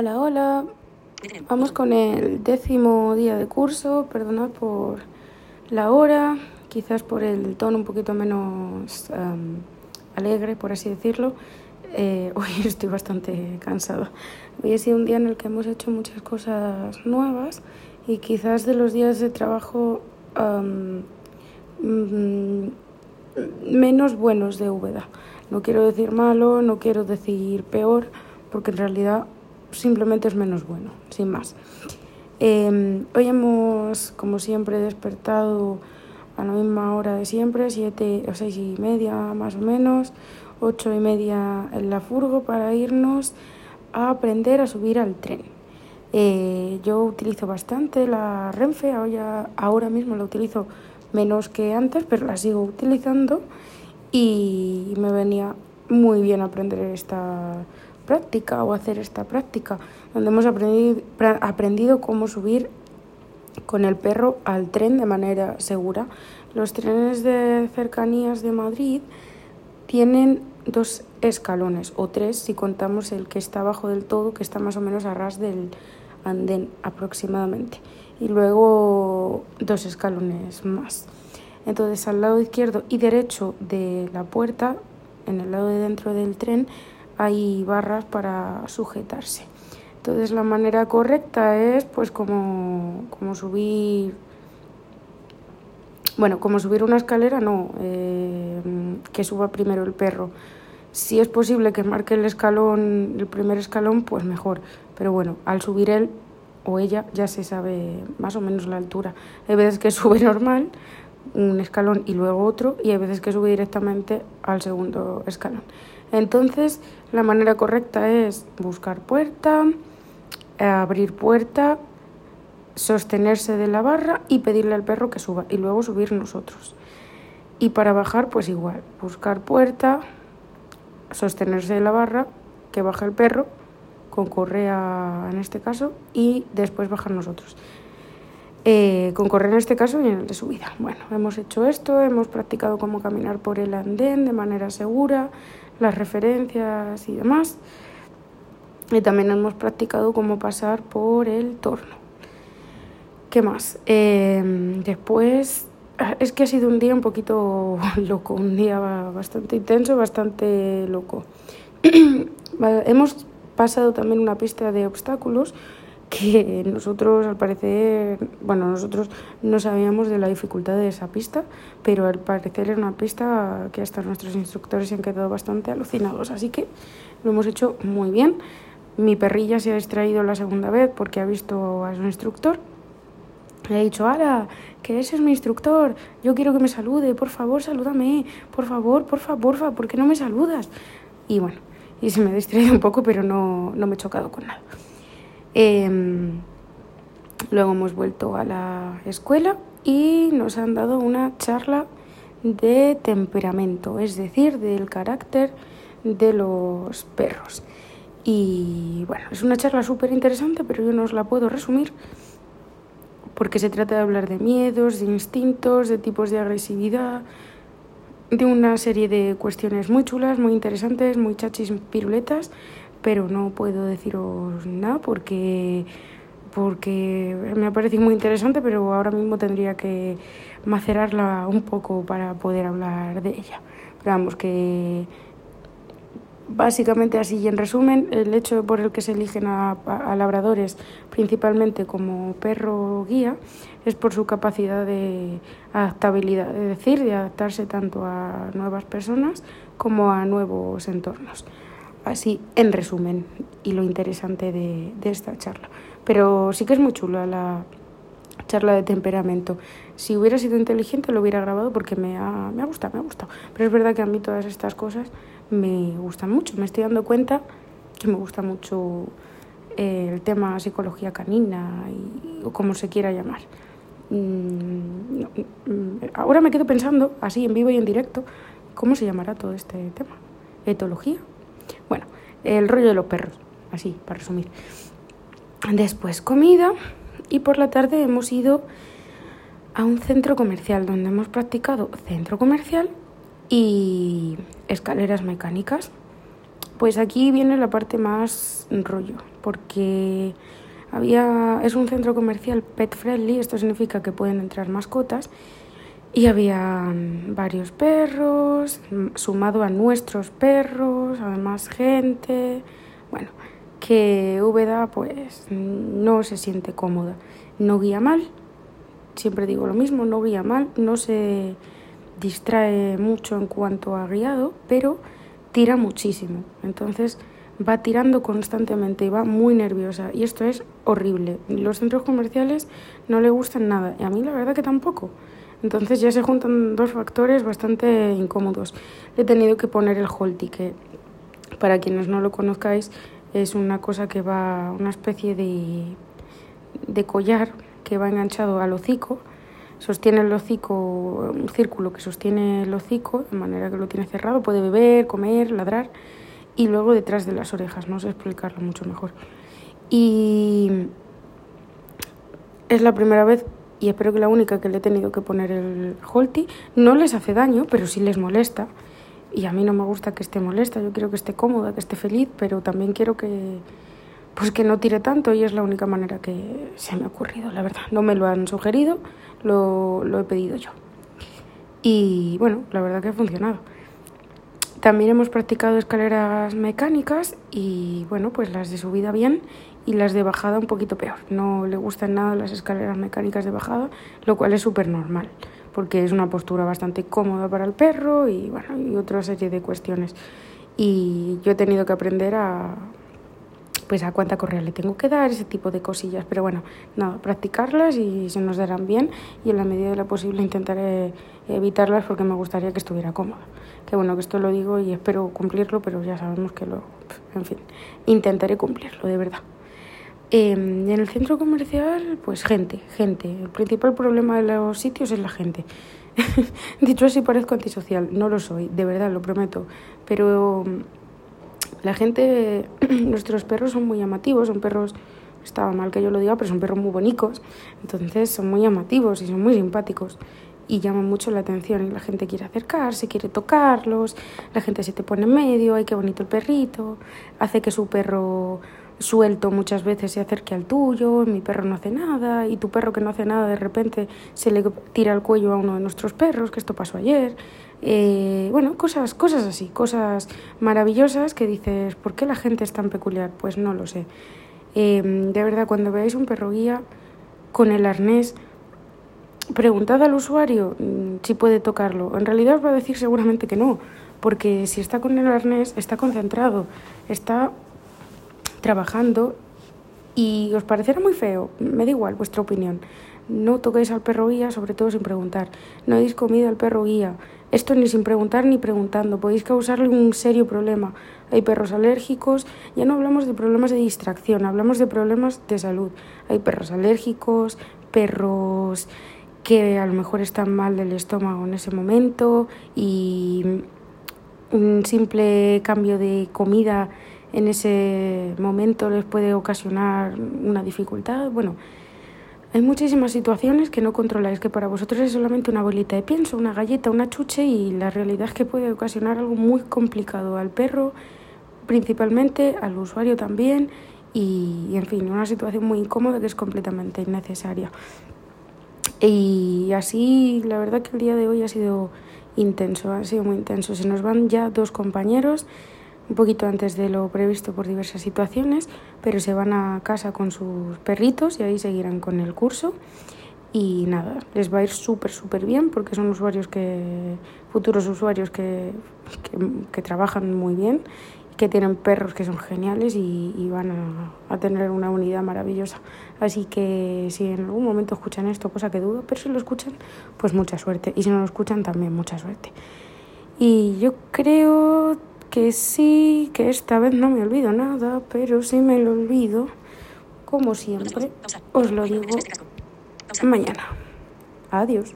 Hola, hola. Vamos con el décimo día de curso. Perdonad por la hora, quizás por el tono un poquito menos um, alegre, por así decirlo. Eh, hoy estoy bastante cansada. Hoy ha sido un día en el que hemos hecho muchas cosas nuevas y quizás de los días de trabajo um, mm, menos buenos de Úbeda. No quiero decir malo, no quiero decir peor, porque en realidad simplemente es menos bueno, sin más. Em, hoy hemos, como siempre, despertado a la misma hora de siempre, siete o seis y media más o menos, ocho y media en la furgo para irnos a aprender a subir al tren. Eh, yo utilizo bastante la Renfe, ahora, ahora mismo la utilizo menos que antes, pero la sigo utilizando y me venía muy bien aprender esta práctica o hacer esta práctica, donde hemos aprendido, aprendido cómo subir con el perro al tren de manera segura. Los trenes de cercanías de Madrid tienen dos escalones o tres si contamos el que está abajo del todo, que está más o menos a ras del andén aproximadamente, y luego dos escalones más. Entonces al lado izquierdo y derecho de la puerta, en el lado de dentro del tren, hay barras para sujetarse. Entonces la manera correcta es pues como, como subir, bueno, como subir una escalera, no, eh, que suba primero el perro. Si es posible que marque el escalón, el primer escalón, pues mejor. Pero bueno, al subir él o ella ya se sabe más o menos la altura. Hay veces que sube normal, un escalón y luego otro, y hay veces que sube directamente al segundo escalón. Entonces, la manera correcta es buscar puerta, abrir puerta, sostenerse de la barra y pedirle al perro que suba y luego subir nosotros. Y para bajar, pues igual, buscar puerta, sostenerse de la barra, que baje el perro, con correa en este caso, y después bajar nosotros. Eh, con correr en este caso y en el de subida. Bueno, hemos hecho esto, hemos practicado cómo caminar por el andén de manera segura, las referencias y demás. Y también hemos practicado cómo pasar por el torno. ¿Qué más? Eh, después, es que ha sido un día un poquito loco, un día bastante intenso, bastante loco. hemos pasado también una pista de obstáculos que nosotros al parecer, bueno, nosotros no sabíamos de la dificultad de esa pista, pero al parecer era una pista que hasta nuestros instructores se han quedado bastante alucinados, así que lo hemos hecho muy bien. Mi perrilla se ha distraído la segunda vez porque ha visto a su instructor. Le ha dicho, ¡Hala! Que ese es mi instructor. Yo quiero que me salude. Por favor, salúdame. Por favor, por favor, porfa, ¿por qué no me saludas? Y bueno, y se me ha distraído un poco, pero no, no me he chocado con nada. Em, luego hemos vuelto a la escuela y nos han dado una charla de temperamento, es decir, del carácter de los perros. Y bueno, es una charla súper interesante, pero yo no os la puedo resumir porque se trata de hablar de miedos, de instintos, de tipos de agresividad, de una serie de cuestiones muy chulas, muy interesantes, muy chachis piruletas, pero no puedo deciros nada porque, porque me ha parecido muy interesante, pero ahora mismo tendría que macerarla un poco para poder hablar de ella. Vamos, que básicamente así y en resumen, el hecho por el que se eligen a, a, labradores principalmente como perro guía es por su capacidad de adaptabilidad, es decir, de adaptarse tanto a nuevas personas como a nuevos entornos. Así, en resumen, y lo interesante de, esta charla. Pero sí que es muy chula la charla de temperamento. Si hubiera sido inteligente lo hubiera grabado porque me ha, me ha gustado, me ha gustado. Pero es verdad que a mí todas estas cosas me gustan mucho. Me estoy dando cuenta que me gusta mucho eh, el tema psicología canina y, o como se quiera llamar. Mm, mm, ahora me quedo pensando, así en vivo y en directo, ¿cómo se llamará todo este tema? ¿Etología? Bueno, el rollo de los perros, así, para resumir. Después comida y por la tarde hemos ido a un centro comercial donde hemos practicado centro comercial y escaleras mecánicas. Pues aquí viene la parte más rollo, porque había, es un centro comercial pet friendly, esto significa que pueden entrar mascotas, y había varios perros, sumado a nuestros perros, además gente, bueno, que Úbeda pues no se siente cómoda, no guía mal, siempre digo lo mismo, no guía mal, no se distrae mucho en cuanto a guiado, pero tira muchísimo. Entonces va tirando constantemente y va muy nerviosa. Y esto es horrible. Los centros comerciales no le gustan nada. Y a mí la verdad que tampoco. Entonces ya se juntan dos factores bastante incómodos. he tenido que poner el Holti, que para quienes no lo conozcáis es una cosa que va, una especie de, de collar que va enganchado al hocico sostiene el hocico, un círculo que sostiene el hocico, de manera que lo tiene cerrado, puede beber, comer, ladrar, y luego detrás de las orejas, no sé explicarlo mucho mejor. Y es la primera vez, y espero que la única que le he tenido que poner el Holti, no les hace daño, pero sí les molesta. Y a mí no me gusta que esté molesta, yo quiero que esté cómoda, que esté feliz, pero también quiero que, pues que no tire tanto y es la única manera que se me ha ocurrido, la verdad. No me lo han sugerido, lo, lo he pedido yo. Y bueno, la verdad que ha funcionado. También hemos practicado escaleras mecánicas y bueno, pues las de subida bien y las de bajada un poquito peor. No le gustan nada las escaleras mecánicas de bajada, lo cual es súper normal, porque es una postura bastante cómoda para el perro y bueno, y otra serie de cuestiones. Y yo he tenido que aprender a, pues a cuánta correa le tengo que dar, ese tipo de cosillas. Pero bueno, nada, practicarlas y se nos darán bien y en la medida de lo posible intentaré evitarlas porque me gustaría que estuviera cómoda. Que bueno, que esto lo digo y espero cumplirlo, pero ya sabemos que lo... En fin, intentaré cumplirlo, de verdad. Em, en el centro comercial, pues gente, gente. El principal problema de los sitios es la gente. Dicho así parezco antisocial, no lo soy, de verdad, lo prometo. Pero la gente, nuestros perros son muy llamativos, son perros, estaba mal que yo lo diga, pero son perros muy bonitos, entonces son muy llamativos y son muy simpáticos. Y llaman mucho la atención. Y la gente quiere acercarse, quiere tocarlos, la gente se te pone en medio, ay qué bonito el perrito, hace que su perro suelto muchas veces se acerque al tuyo, mi perro no hace nada y tu perro que no hace nada de repente se le tira el cuello a uno de nuestros perros, que esto pasó ayer. Eh, bueno, cosas, cosas así, cosas maravillosas que dices, ¿por qué la gente es tan peculiar? Pues no lo sé. Eh, de verdad, cuando veáis un perro guía con el arnés, preguntad al usuario mm, si puede tocarlo. En realidad os va a decir seguramente que no, porque si está con el arnés, está concentrado, está trabajando y os parecerá muy feo, me da igual vuestra opinión. No toquéis al perro guía, sobre todo sin preguntar. No deis comida al perro guía. Esto ni sin preguntar ni preguntando. Podéis causarle un serio problema. Hay perros alérgicos. Ya no hablamos de problemas de distracción, hablamos de problemas de salud. Hay perros alérgicos, perros que a lo mejor están mal del estómago en ese momento y un simple cambio de comida en ese momento les puede ocasionar una dificultad. Bueno, hay muchísimas situaciones que no controláis, que para vosotros es solamente una bolita de pienso, una galleta, una chuche y la realidad es que puede ocasionar algo muy complicado al perro, principalmente al usuario también y, en fin, una situación muy incómoda que es completamente innecesaria. Y así, la verdad que el día de hoy ha sido intenso, ha sido muy intenso. Se nos van ya dos compañeros un poquito antes de lo previsto por diversas situaciones, pero se van a casa con sus perritos y ahí seguirán con el curso. Y nada, les va a ir súper, súper bien porque son usuarios que, futuros usuarios que, que, trabajan muy bien, que tienen perros que son geniales y, y van a, a, tener una unidad maravillosa. Así que si en algún momento escuchan esto, cosa que dudo, pero si lo escuchan, pues mucha suerte. Y si no lo escuchan, también mucha suerte. Y yo creo que sí, que esta vez no me olvido nada, pero si me lo olvido, como siempre, os lo digo mañana. Adiós.